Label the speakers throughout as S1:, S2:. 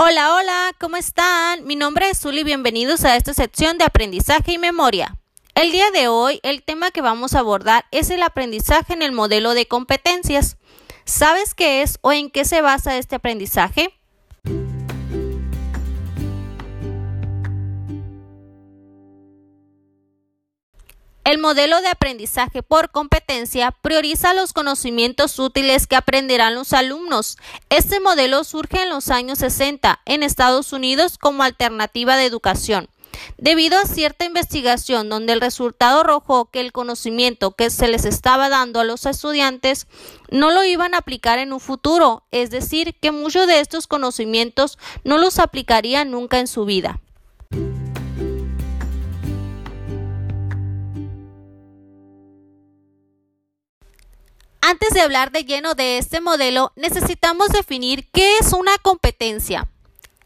S1: Hola, hola, ¿cómo están? Mi nombre es Zuli y bienvenidos a esta sección de aprendizaje y memoria. El día de hoy, el tema que vamos a abordar es el aprendizaje en el modelo de competencias. ¿Sabes qué es o en qué se basa este aprendizaje? El modelo de aprendizaje por competencia prioriza los conocimientos útiles que aprenderán los alumnos. Este modelo surge en los años 60 en Estados Unidos como alternativa de educación. Debido a cierta investigación donde el resultado arrojó que el conocimiento que se les estaba dando a los estudiantes no lo iban a aplicar en un futuro, es decir, que muchos de estos conocimientos no los aplicarían nunca en su vida. Antes de hablar de lleno de este modelo, necesitamos definir qué es una competencia.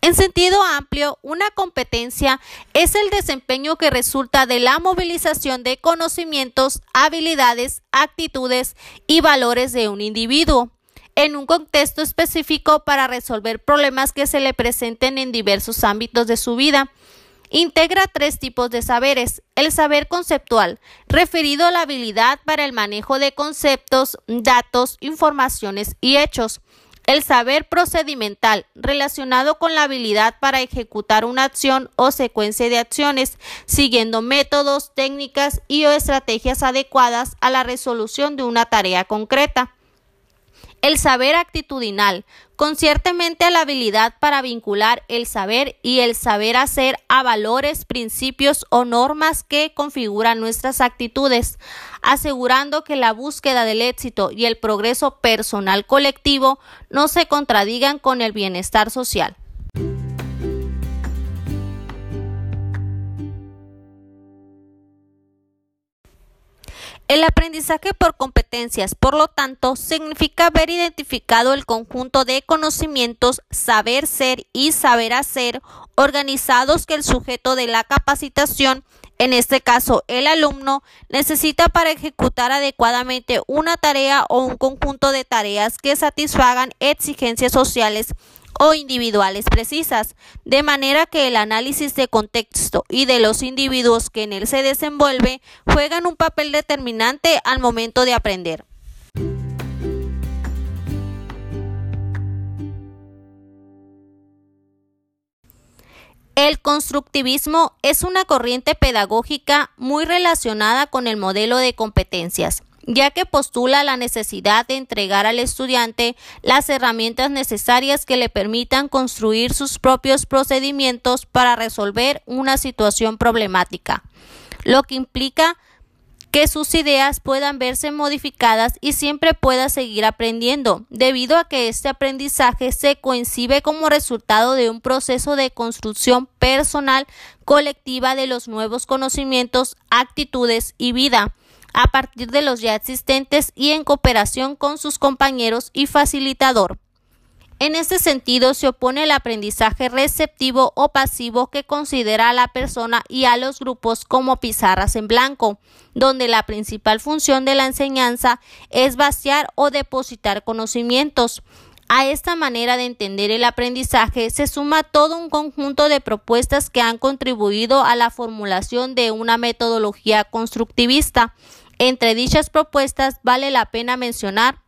S1: En sentido amplio, una competencia es el desempeño que resulta de la movilización de conocimientos, habilidades, actitudes y valores de un individuo en un contexto específico para resolver problemas que se le presenten en diversos ámbitos de su vida Integra tres tipos de saberes. El saber conceptual, referido a la habilidad para el manejo de conceptos, datos, informaciones y hechos. El saber procedimental, relacionado con la habilidad para ejecutar una acción o secuencia de acciones, siguiendo métodos, técnicas y o estrategias adecuadas a la resolución de una tarea concreta. El saber actitudinal, conciertemente a la habilidad para vincular el saber y el saber hacer a valores, principios o normas que configuran nuestras actitudes, asegurando que la búsqueda del éxito y el progreso personal colectivo no se contradigan con el bienestar social. El aprendizaje por competencias, por lo tanto, significa haber identificado el conjunto de conocimientos, saber ser y saber hacer organizados que el sujeto de la capacitación, en este caso el alumno, necesita para ejecutar adecuadamente una tarea o un conjunto de tareas que satisfagan exigencias sociales o individuales precisas, de manera que el análisis de contexto y de los individuos que en él se desenvuelve juegan un papel determinante al momento de aprender. El constructivismo es una corriente pedagógica muy relacionada con el modelo de competencias ya que postula la necesidad de entregar al estudiante las herramientas necesarias que le permitan construir sus propios procedimientos para resolver una situación problemática, lo que implica que sus ideas puedan verse modificadas y siempre pueda seguir aprendiendo, debido a que este aprendizaje se coincide como resultado de un proceso de construcción personal colectiva de los nuevos conocimientos, actitudes y vida a partir de los ya existentes y en cooperación con sus compañeros y facilitador. En este sentido, se opone el aprendizaje receptivo o pasivo que considera a la persona y a los grupos como pizarras en blanco, donde la principal función de la enseñanza es vaciar o depositar conocimientos. A esta manera de entender el aprendizaje se suma todo un conjunto de propuestas que han contribuido a la formulación de una metodología constructivista entre dichas propuestas vale la pena mencionar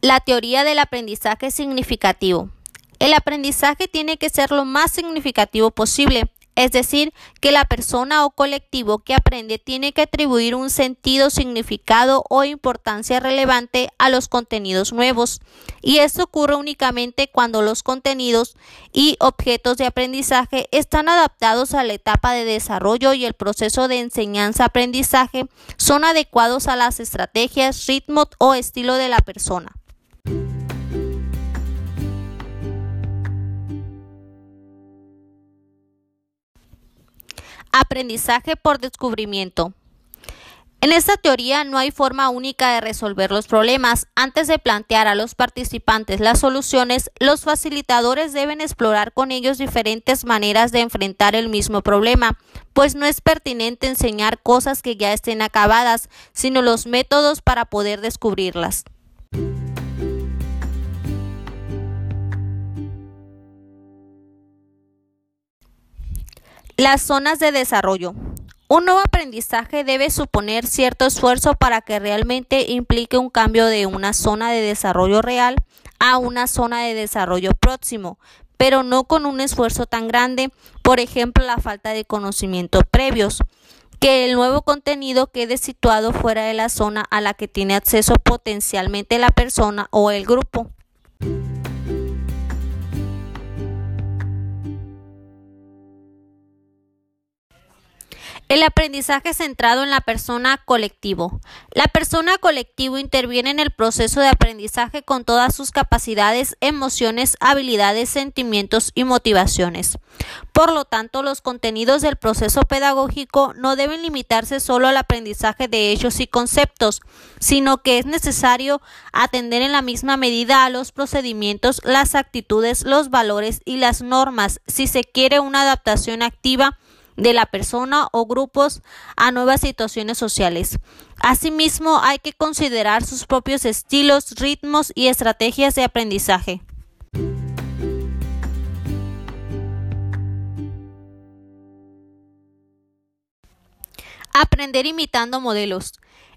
S1: la teoría del aprendizaje significativo. El aprendizaje tiene que ser lo más significativo posible es decir, que la persona o colectivo que aprende tiene que atribuir un sentido, significado o importancia relevante a los contenidos nuevos. Y esto ocurre únicamente cuando los contenidos y objetos de aprendizaje están adaptados a la etapa de desarrollo y el proceso de enseñanza-aprendizaje son adecuados a las estrategias, ritmo o estilo de la persona. Aprendizaje por descubrimiento. En esta teoría no hay forma única de resolver los problemas. Antes de plantear a los participantes las soluciones, los facilitadores deben explorar con ellos diferentes maneras de enfrentar el mismo problema, pues no es pertinente enseñar cosas que ya estén acabadas, sino los métodos para poder descubrirlas. Las zonas de desarrollo. Un nuevo aprendizaje debe suponer cierto esfuerzo para que realmente implique un cambio de una zona de desarrollo real a una zona de desarrollo próximo, pero no con un esfuerzo tan grande, por ejemplo, la falta de conocimientos previos, que el nuevo contenido quede situado fuera de la zona a la que tiene acceso potencialmente la persona o el grupo. El aprendizaje centrado en la persona colectivo. La persona colectivo interviene en el proceso de aprendizaje con todas sus capacidades, emociones, habilidades, sentimientos y motivaciones. Por lo tanto, los contenidos del proceso pedagógico no deben limitarse solo al aprendizaje de hechos y conceptos, sino que es necesario atender en la misma medida a los procedimientos, las actitudes, los valores y las normas si se quiere una adaptación activa de la persona o grupos a nuevas situaciones sociales. Asimismo, hay que considerar sus propios estilos, ritmos y estrategias de aprendizaje. Aprender imitando modelos.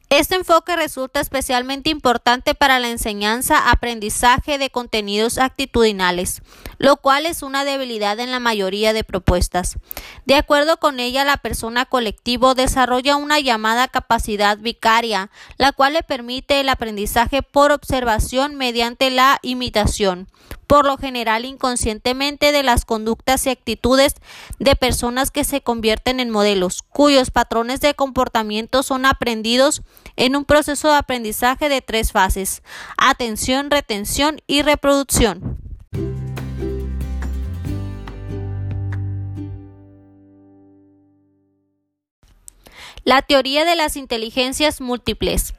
S1: Este enfoque resulta especialmente importante para la enseñanza-aprendizaje de contenidos actitudinales, lo cual es una debilidad en la mayoría de propuestas. De acuerdo con ella, la persona colectivo desarrolla una llamada capacidad vicaria, la cual le permite el aprendizaje por observación mediante la imitación por lo general inconscientemente de las conductas y actitudes de personas que se convierten en modelos, cuyos patrones de comportamiento son aprendidos en un proceso de aprendizaje de tres fases, atención, retención y reproducción. La teoría de las inteligencias múltiples.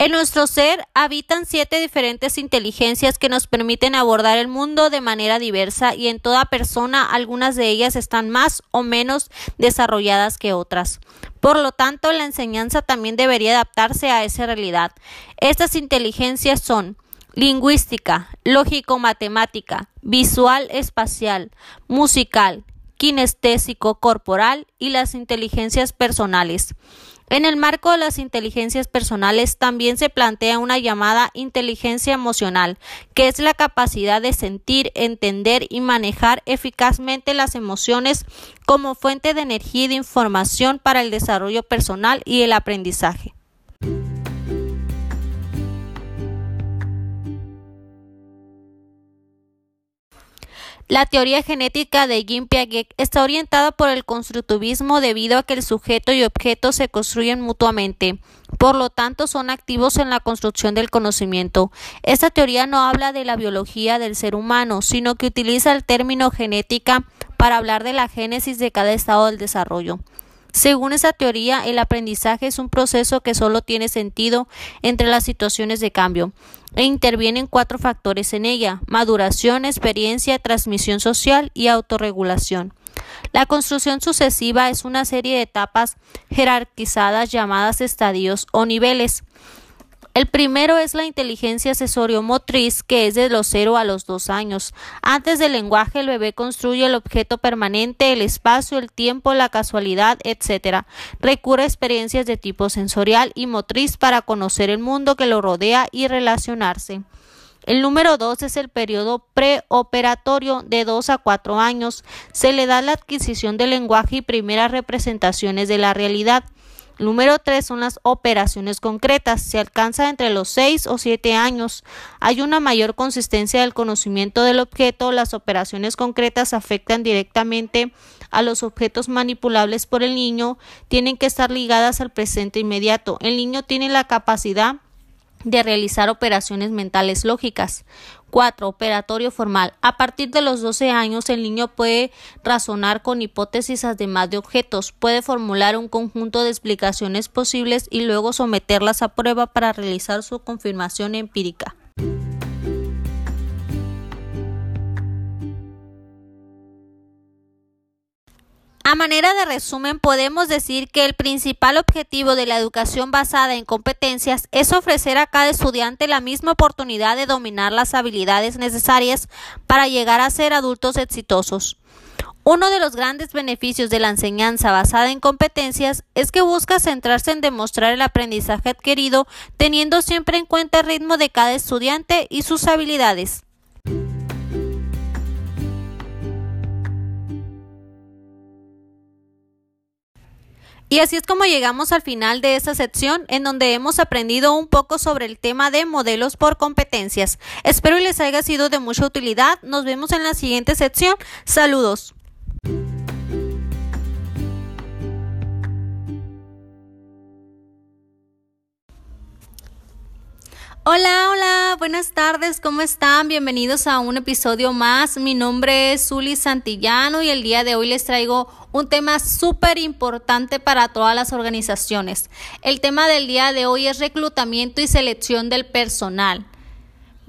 S1: En nuestro ser habitan siete diferentes inteligencias que nos permiten abordar el mundo de manera diversa y en toda persona algunas de ellas están más o menos desarrolladas que otras. Por lo tanto, la enseñanza también debería adaptarse a esa realidad. Estas inteligencias son lingüística, lógico-matemática, visual espacial, musical, kinestésico corporal y las inteligencias personales. En el marco de las inteligencias personales también se plantea una llamada inteligencia emocional, que es la capacidad de sentir, entender y manejar eficazmente las emociones como fuente de energía y de información para el desarrollo personal y el aprendizaje. La teoría genética de Jean Piaget está orientada por el constructivismo debido a que el sujeto y objeto se construyen mutuamente. Por lo tanto, son activos en la construcción del conocimiento. Esta teoría no habla de la biología del ser humano, sino que utiliza el término genética para hablar de la génesis de cada estado del desarrollo. Según esa teoría, el aprendizaje es un proceso que solo tiene sentido entre las situaciones de cambio e intervienen cuatro factores en ella maduración, experiencia, transmisión social y autorregulación. La construcción sucesiva es una serie de etapas jerarquizadas llamadas estadios o niveles. El primero es la inteligencia asesorio-motriz, que es de los 0 a los 2 años. Antes del lenguaje, el bebé construye el objeto permanente, el espacio, el tiempo, la casualidad, etc. Recurre a experiencias de tipo sensorial y motriz para conocer el mundo que lo rodea y relacionarse. El número 2 es el periodo preoperatorio de 2 a 4 años. Se le da la adquisición del lenguaje y primeras representaciones de la realidad. Número 3 son las operaciones concretas. Se alcanza entre los 6 o 7 años. Hay una mayor consistencia del conocimiento del objeto. Las operaciones concretas afectan directamente a los objetos manipulables por el niño. Tienen que estar ligadas al presente inmediato. El niño tiene la capacidad de realizar operaciones mentales lógicas. 4. Operatorio formal. A partir de los 12 años, el niño puede razonar con hipótesis además de objetos, puede formular un conjunto de explicaciones posibles y luego someterlas a prueba para realizar su confirmación empírica. A manera de resumen, podemos decir que el principal objetivo de la educación basada en competencias es ofrecer a cada estudiante la misma oportunidad de dominar las habilidades necesarias para llegar a ser adultos exitosos. Uno de los grandes beneficios de la enseñanza basada en competencias es que busca centrarse en demostrar el aprendizaje adquirido teniendo siempre en cuenta el ritmo de cada estudiante y sus habilidades. Y así es como llegamos al final de esta sección en donde hemos aprendido un poco sobre el tema de modelos por competencias. Espero les haya sido de mucha utilidad. Nos vemos en la siguiente sección. Saludos. Hola, hola, buenas tardes, ¿cómo están? Bienvenidos a un episodio más. Mi nombre es Zuli Santillano y el día de hoy les traigo un tema súper importante para todas las organizaciones. El tema del día de hoy es reclutamiento y selección del personal.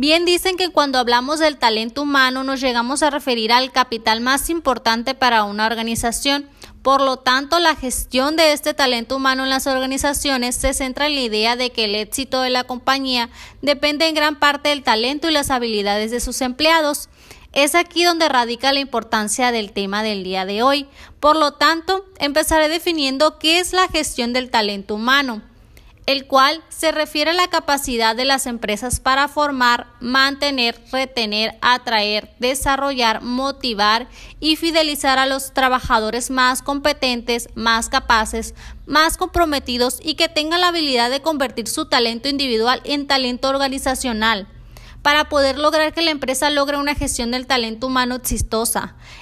S1: Bien dicen que cuando hablamos del talento humano nos llegamos a referir al capital más importante para una organización. Por lo tanto, la gestión de este talento humano en las organizaciones se centra en la idea de que el éxito de la compañía depende en gran parte del talento y las habilidades de sus empleados. Es aquí donde radica la importancia del tema del día de hoy. Por lo tanto, empezaré definiendo qué es la gestión del talento humano el cual se refiere a la capacidad de las empresas para formar, mantener, retener, atraer, desarrollar, motivar y fidelizar a los trabajadores más competentes, más capaces, más comprometidos y que tengan la habilidad de convertir su talento individual en talento organizacional para poder lograr que la empresa logre una gestión del talento humano exitosa.